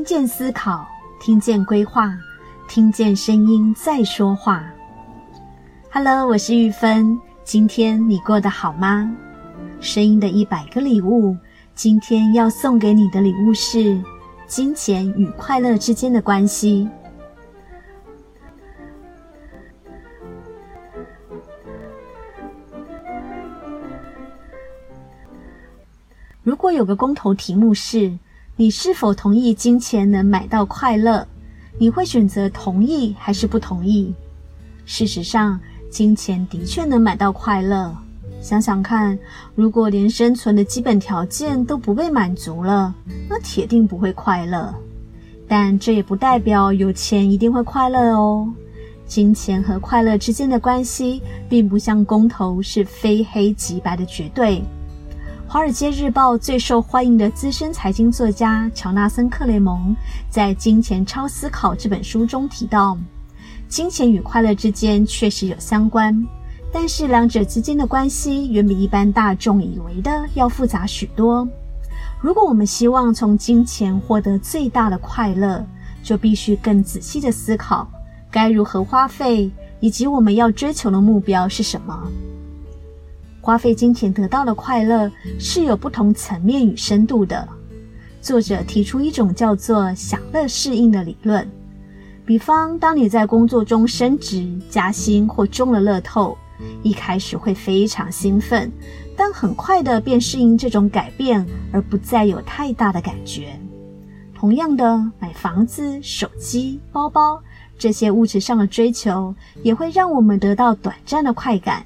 听见思考，听见规划，听见声音在说话。Hello，我是玉芬。今天你过得好吗？声音的一百个礼物，今天要送给你的礼物是金钱与快乐之间的关系。如果有个公投题目是“你是否同意金钱能买到快乐”，你会选择同意还是不同意？事实上，金钱的确能买到快乐。想想看，如果连生存的基本条件都不被满足了，那铁定不会快乐。但这也不代表有钱一定会快乐哦。金钱和快乐之间的关系，并不像公投是非黑即白的绝对。《华尔街日报》最受欢迎的资深财经作家乔纳森·克雷蒙在《金钱超思考》这本书中提到，金钱与快乐之间确实有相关，但是两者之间的关系远比一般大众以为的要复杂许多。如果我们希望从金钱获得最大的快乐，就必须更仔细地思考该如何花费，以及我们要追求的目标是什么。花费金钱得到的快乐是有不同层面与深度的。作者提出一种叫做“享乐适应”的理论。比方，当你在工作中升职、加薪或中了乐透，一开始会非常兴奋，但很快的便适应这种改变，而不再有太大的感觉。同样的，买房子、手机、包包这些物质上的追求，也会让我们得到短暂的快感。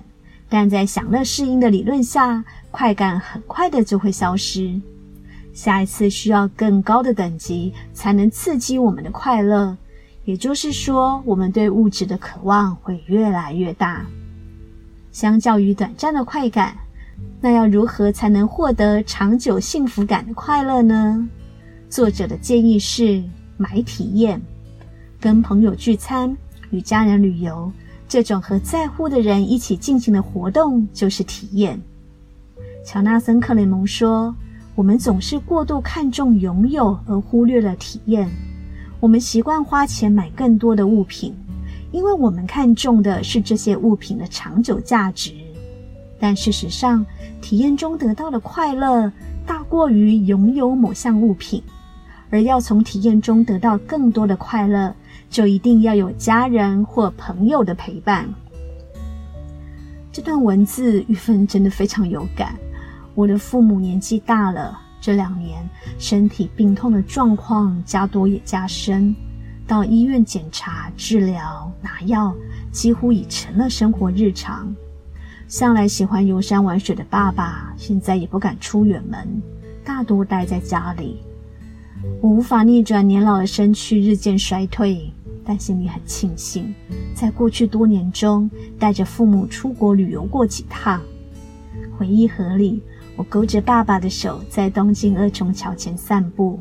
但在享乐适应的理论下，快感很快的就会消失。下一次需要更高的等级才能刺激我们的快乐，也就是说，我们对物质的渴望会越来越大。相较于短暂的快感，那要如何才能获得长久幸福感的快乐呢？作者的建议是买体验，跟朋友聚餐，与家人旅游。这种和在乎的人一起进行的活动就是体验。乔纳森·克雷蒙说：“我们总是过度看重拥有，而忽略了体验。我们习惯花钱买更多的物品，因为我们看重的是这些物品的长久价值。但事实上，体验中得到的快乐大过于拥有某项物品。而要从体验中得到更多的快乐。”就一定要有家人或朋友的陪伴。这段文字玉芬真的非常有感。我的父母年纪大了，这两年身体病痛的状况加多也加深，到医院检查、治疗、拿药，几乎已成了生活日常。向来喜欢游山玩水的爸爸，现在也不敢出远门，大多待在家里。我无法逆转年老的身躯日渐衰退。但心里很庆幸，在过去多年中带着父母出国旅游过几趟。回忆盒里，我勾着爸爸的手，在东京二重桥前散步。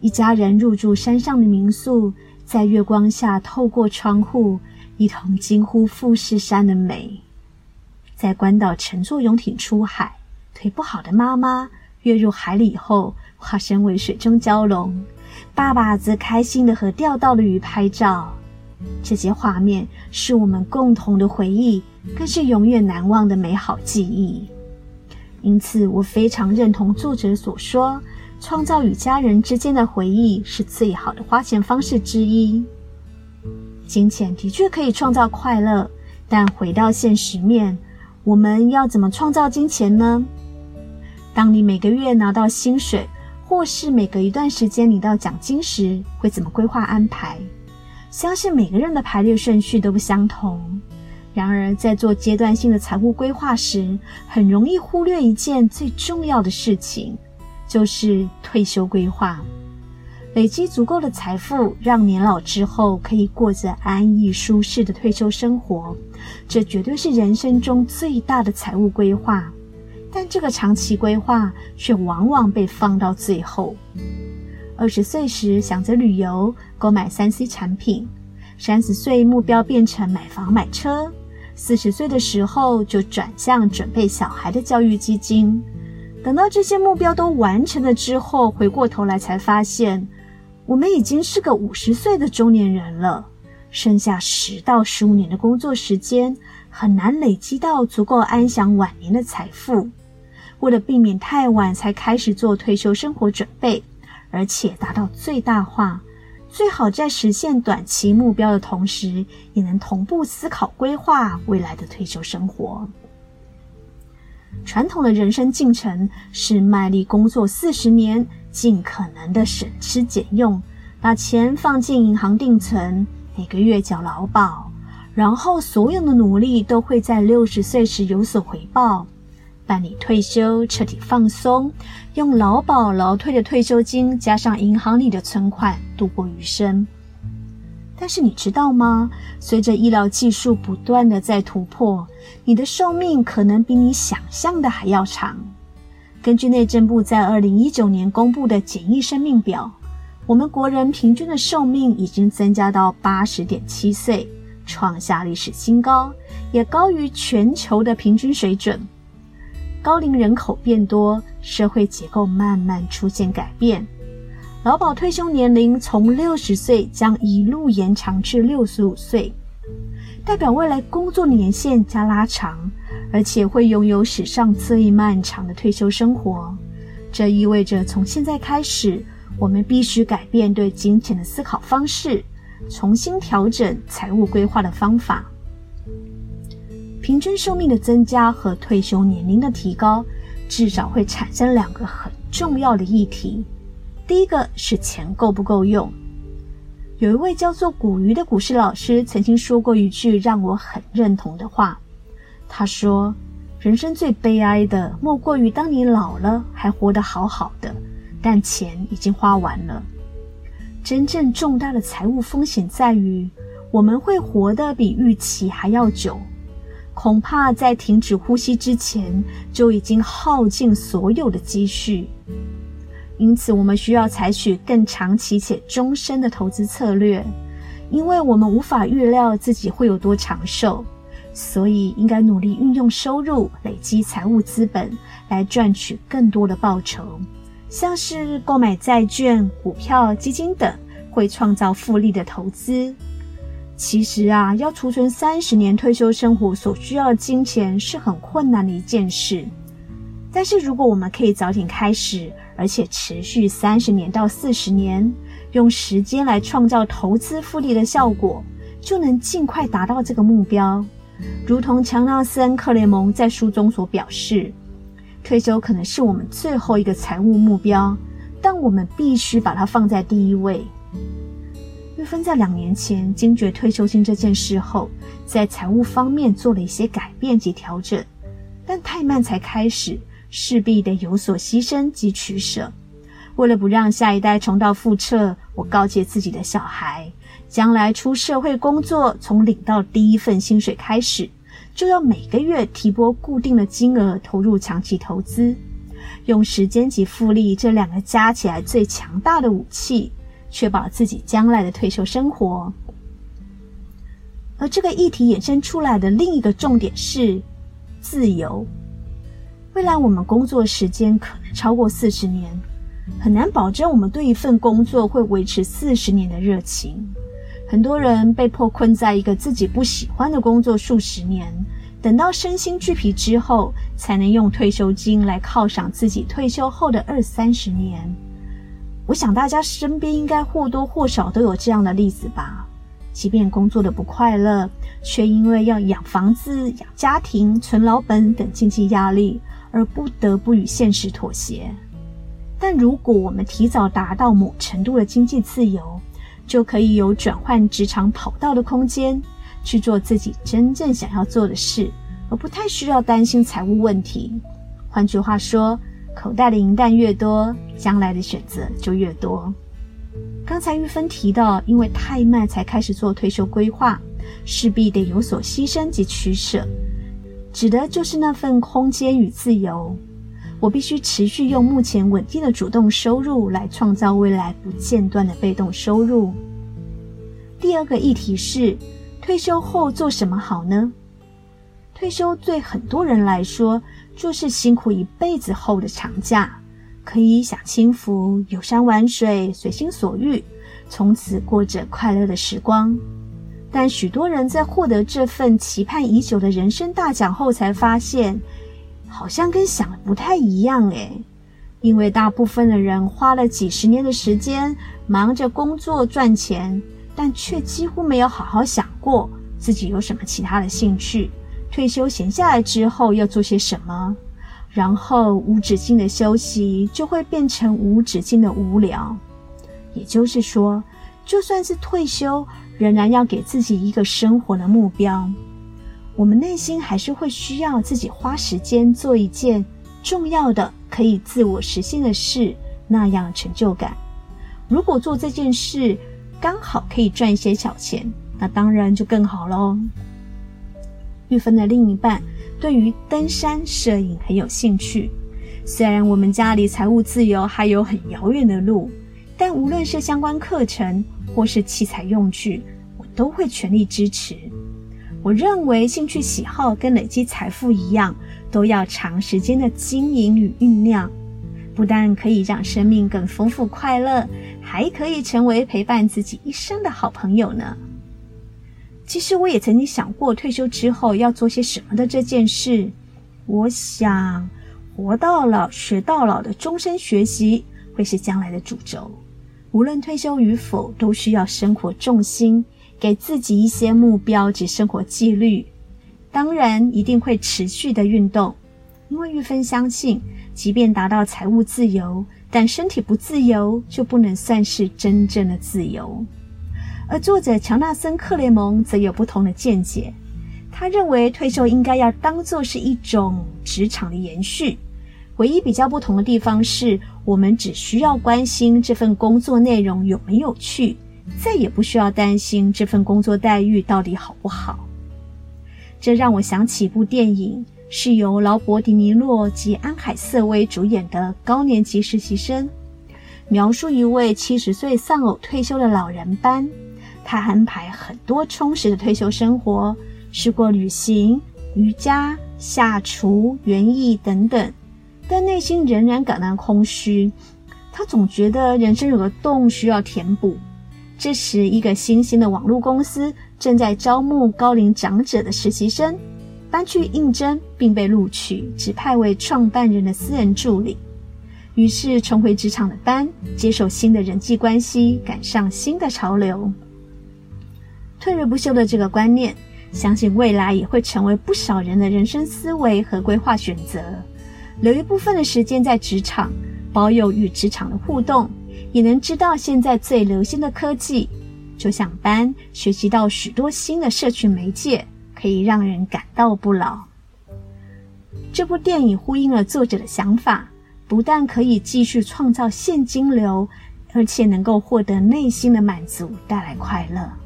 一家人入住山上的民宿，在月光下透过窗户，一同惊呼富士山的美。在关岛乘坐游艇出海，腿不好的妈妈跃入海里后，化身为水中蛟龙。爸爸则开心地和钓到的鱼拍照，这些画面是我们共同的回忆，更是永远难忘的美好记忆。因此，我非常认同作者所说，创造与家人之间的回忆是最好的花钱方式之一。金钱的确可以创造快乐，但回到现实面，我们要怎么创造金钱呢？当你每个月拿到薪水，或是每隔一段时间领到奖金时，会怎么规划安排？相信每个人的排列顺序都不相同。然而，在做阶段性的财务规划时，很容易忽略一件最重要的事情，就是退休规划。累积足够的财富，让年老之后可以过着安逸舒适的退休生活，这绝对是人生中最大的财务规划。但这个长期规划却往往被放到最后。二十岁时想着旅游、购买三 C 产品；三十岁目标变成买房买车；四十岁的时候就转向准备小孩的教育基金。等到这些目标都完成了之后，回过头来才发现，我们已经是个五十岁的中年人了，剩下十到十五年的工作时间，很难累积到足够安享晚年的财富。为了避免太晚才开始做退休生活准备，而且达到最大化，最好在实现短期目标的同时，也能同步思考规划未来的退休生活。传统的人生进程是卖力工作四十年，尽可能的省吃俭用，把钱放进银行定存，每个月缴劳保，然后所有的努力都会在六十岁时有所回报。办理退休，彻底放松，用劳保劳退的退休金加上银行里的存款度过余生。但是你知道吗？随着医疗技术不断的在突破，你的寿命可能比你想象的还要长。根据内政部在二零一九年公布的简易生命表，我们国人平均的寿命已经增加到八十点七岁，创下历史新高，也高于全球的平均水准。高龄人口变多，社会结构慢慢出现改变，劳保退休年龄从六十岁将一路延长至六十五岁，代表未来工作年限加拉长，而且会拥有史上最漫长的退休生活。这意味着从现在开始，我们必须改变对金钱的思考方式，重新调整财务规划的方法。平均寿命的增加和退休年龄的提高，至少会产生两个很重要的议题。第一个是钱够不够用。有一位叫做古鱼的股市老师曾经说过一句让我很认同的话。他说：“人生最悲哀的，莫过于当你老了还活得好好的，但钱已经花完了。真正重大的财务风险在于，我们会活得比预期还要久。”恐怕在停止呼吸之前，就已经耗尽所有的积蓄。因此，我们需要采取更长期且终身的投资策略，因为我们无法预料自己会有多长寿，所以应该努力运用收入，累积财务资本，来赚取更多的报酬，像是购买债券、股票、基金等会创造复利的投资。其实啊，要储存三十年退休生活所需要的金钱是很困难的一件事。但是如果我们可以早点开始，而且持续三十年到四十年，用时间来创造投资复利的效果，就能尽快达到这个目标。如同强纳森·克雷蒙在书中所表示，退休可能是我们最后一个财务目标，但我们必须把它放在第一位。玉芬在两年前惊觉退休金这件事后，在财务方面做了一些改变及调整，但太慢才开始，势必得有所牺牲及取舍。为了不让下一代重蹈覆辙，我告诫自己的小孩，将来出社会工作，从领到第一份薪水开始，就要每个月提拨固定的金额投入长期投资，用时间及复利这两个加起来最强大的武器。确保自己将来的退休生活，而这个议题衍生出来的另一个重点是自由。未来我们工作时间可能超过四十年，很难保证我们对一份工作会维持四十年的热情。很多人被迫困在一个自己不喜欢的工作数十年，等到身心俱疲之后，才能用退休金来犒赏自己退休后的二三十年。我想大家身边应该或多或少都有这样的例子吧。即便工作的不快乐，却因为要养房子、养家庭、存老本等经济压力，而不得不与现实妥协。但如果我们提早达到某程度的经济自由，就可以有转换职场跑道的空间，去做自己真正想要做的事，而不太需要担心财务问题。换句话说，口袋的银弹越多，将来的选择就越多。刚才玉芬提到，因为太慢才开始做退休规划，势必得有所牺牲及取舍，指的就是那份空间与自由。我必须持续用目前稳定的主动收入来创造未来不间断的被动收入。第二个议题是，退休后做什么好呢？退休对很多人来说，就是辛苦一辈子后的长假，可以享清福，游山玩水，随心所欲，从此过着快乐的时光。但许多人在获得这份期盼已久的人生大奖后，才发现，好像跟想的不太一样诶。因为大部分的人花了几十年的时间，忙着工作赚钱，但却几乎没有好好想过自己有什么其他的兴趣，退休闲下来之后要做些什么。然后无止境的休息就会变成无止境的无聊。也就是说，就算是退休，仍然要给自己一个生活的目标。我们内心还是会需要自己花时间做一件重要的、可以自我实现的事，那样成就感。如果做这件事刚好可以赚一些小钱，那当然就更好喽。玉芬的另一半对于登山、摄影很有兴趣，虽然我们家离财务自由还有很遥远的路，但无论是相关课程或是器材用具，我都会全力支持。我认为兴趣喜好跟累积财富一样，都要长时间的经营与酝酿，不但可以让生命更丰富快乐，还可以成为陪伴自己一生的好朋友呢。其实我也曾经想过退休之后要做些什么的这件事。我想，活到老学到老的终身学习会是将来的主轴。无论退休与否，都需要生活重心。给自己一些目标及生活纪律，当然一定会持续的运动，因为玉芬相信，即便达到财务自由，但身体不自由，就不能算是真正的自由。而作者乔纳森·克雷蒙则有不同的见解，他认为退休应该要当作是一种职场的延续，唯一比较不同的地方是我们只需要关心这份工作内容有没有趣。再也不需要担心这份工作待遇到底好不好。这让我想起一部电影，是由劳勃·迪尼洛及安海瑟薇主演的《高年级实习生》，描述一位七十岁丧偶退休的老人班，他安排很多充实的退休生活，试过旅行、瑜伽、下厨、园艺等等，但内心仍然感到空虚。他总觉得人生有个洞需要填补。这时，一个新兴的网络公司正在招募高龄长者的实习生，搬去应征并被录取，指派为创办人的私人助理。于是，重回职场的班接受新的人际关系，赶上新的潮流。退而不休的这个观念，相信未来也会成为不少人的人生思维和规划选择。留一部分的时间在职场，保有与职场的互动。也能知道现在最流行的科技，就像班学习到许多新的社群媒介，可以让人感到不老。这部电影呼应了作者的想法，不但可以继续创造现金流，而且能够获得内心的满足，带来快乐。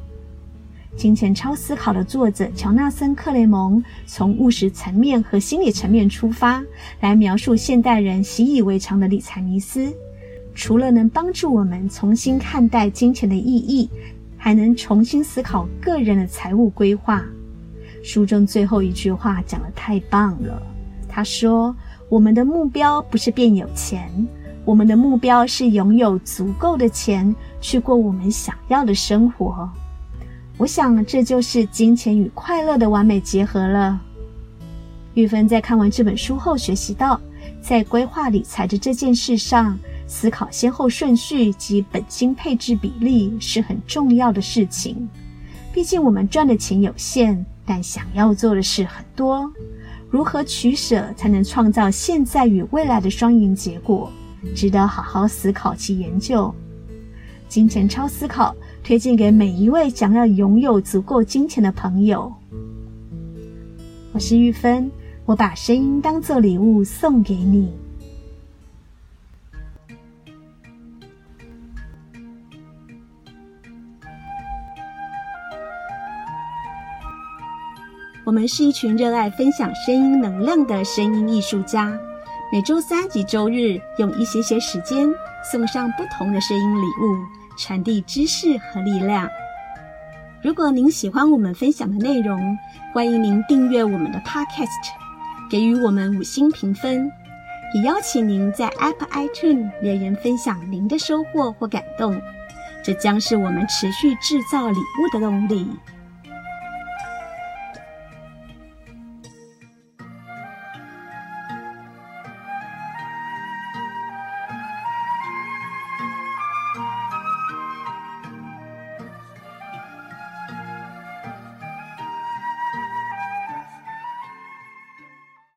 金钱超思考的作者乔纳森·克雷蒙从务实层面和心理层面出发，来描述现代人习以为常的理财迷思。除了能帮助我们重新看待金钱的意义，还能重新思考个人的财务规划。书中最后一句话讲得太棒了。他说：“我们的目标不是变有钱，我们的目标是拥有足够的钱去过我们想要的生活。”我想这就是金钱与快乐的完美结合了。玉芬在看完这本书后学习到，在规划理财的这件事上，思考先后顺序及本金配置比例是很重要的事情。毕竟我们赚的钱有限，但想要做的事很多。如何取舍才能创造现在与未来的双赢结果，值得好好思考及研究。金钱超思考推荐给每一位想要拥有足够金钱的朋友。我是玉芬，我把声音当作礼物送给你。我们是一群热爱分享声音能量的声音艺术家，每周三及周日用一些些时间送上不同的声音礼物，传递知识和力量。如果您喜欢我们分享的内容，欢迎您订阅我们的 Podcast，给予我们五星评分，也邀请您在 Apple iTunes 留言分享您的收获或感动，这将是我们持续制造礼物的动力。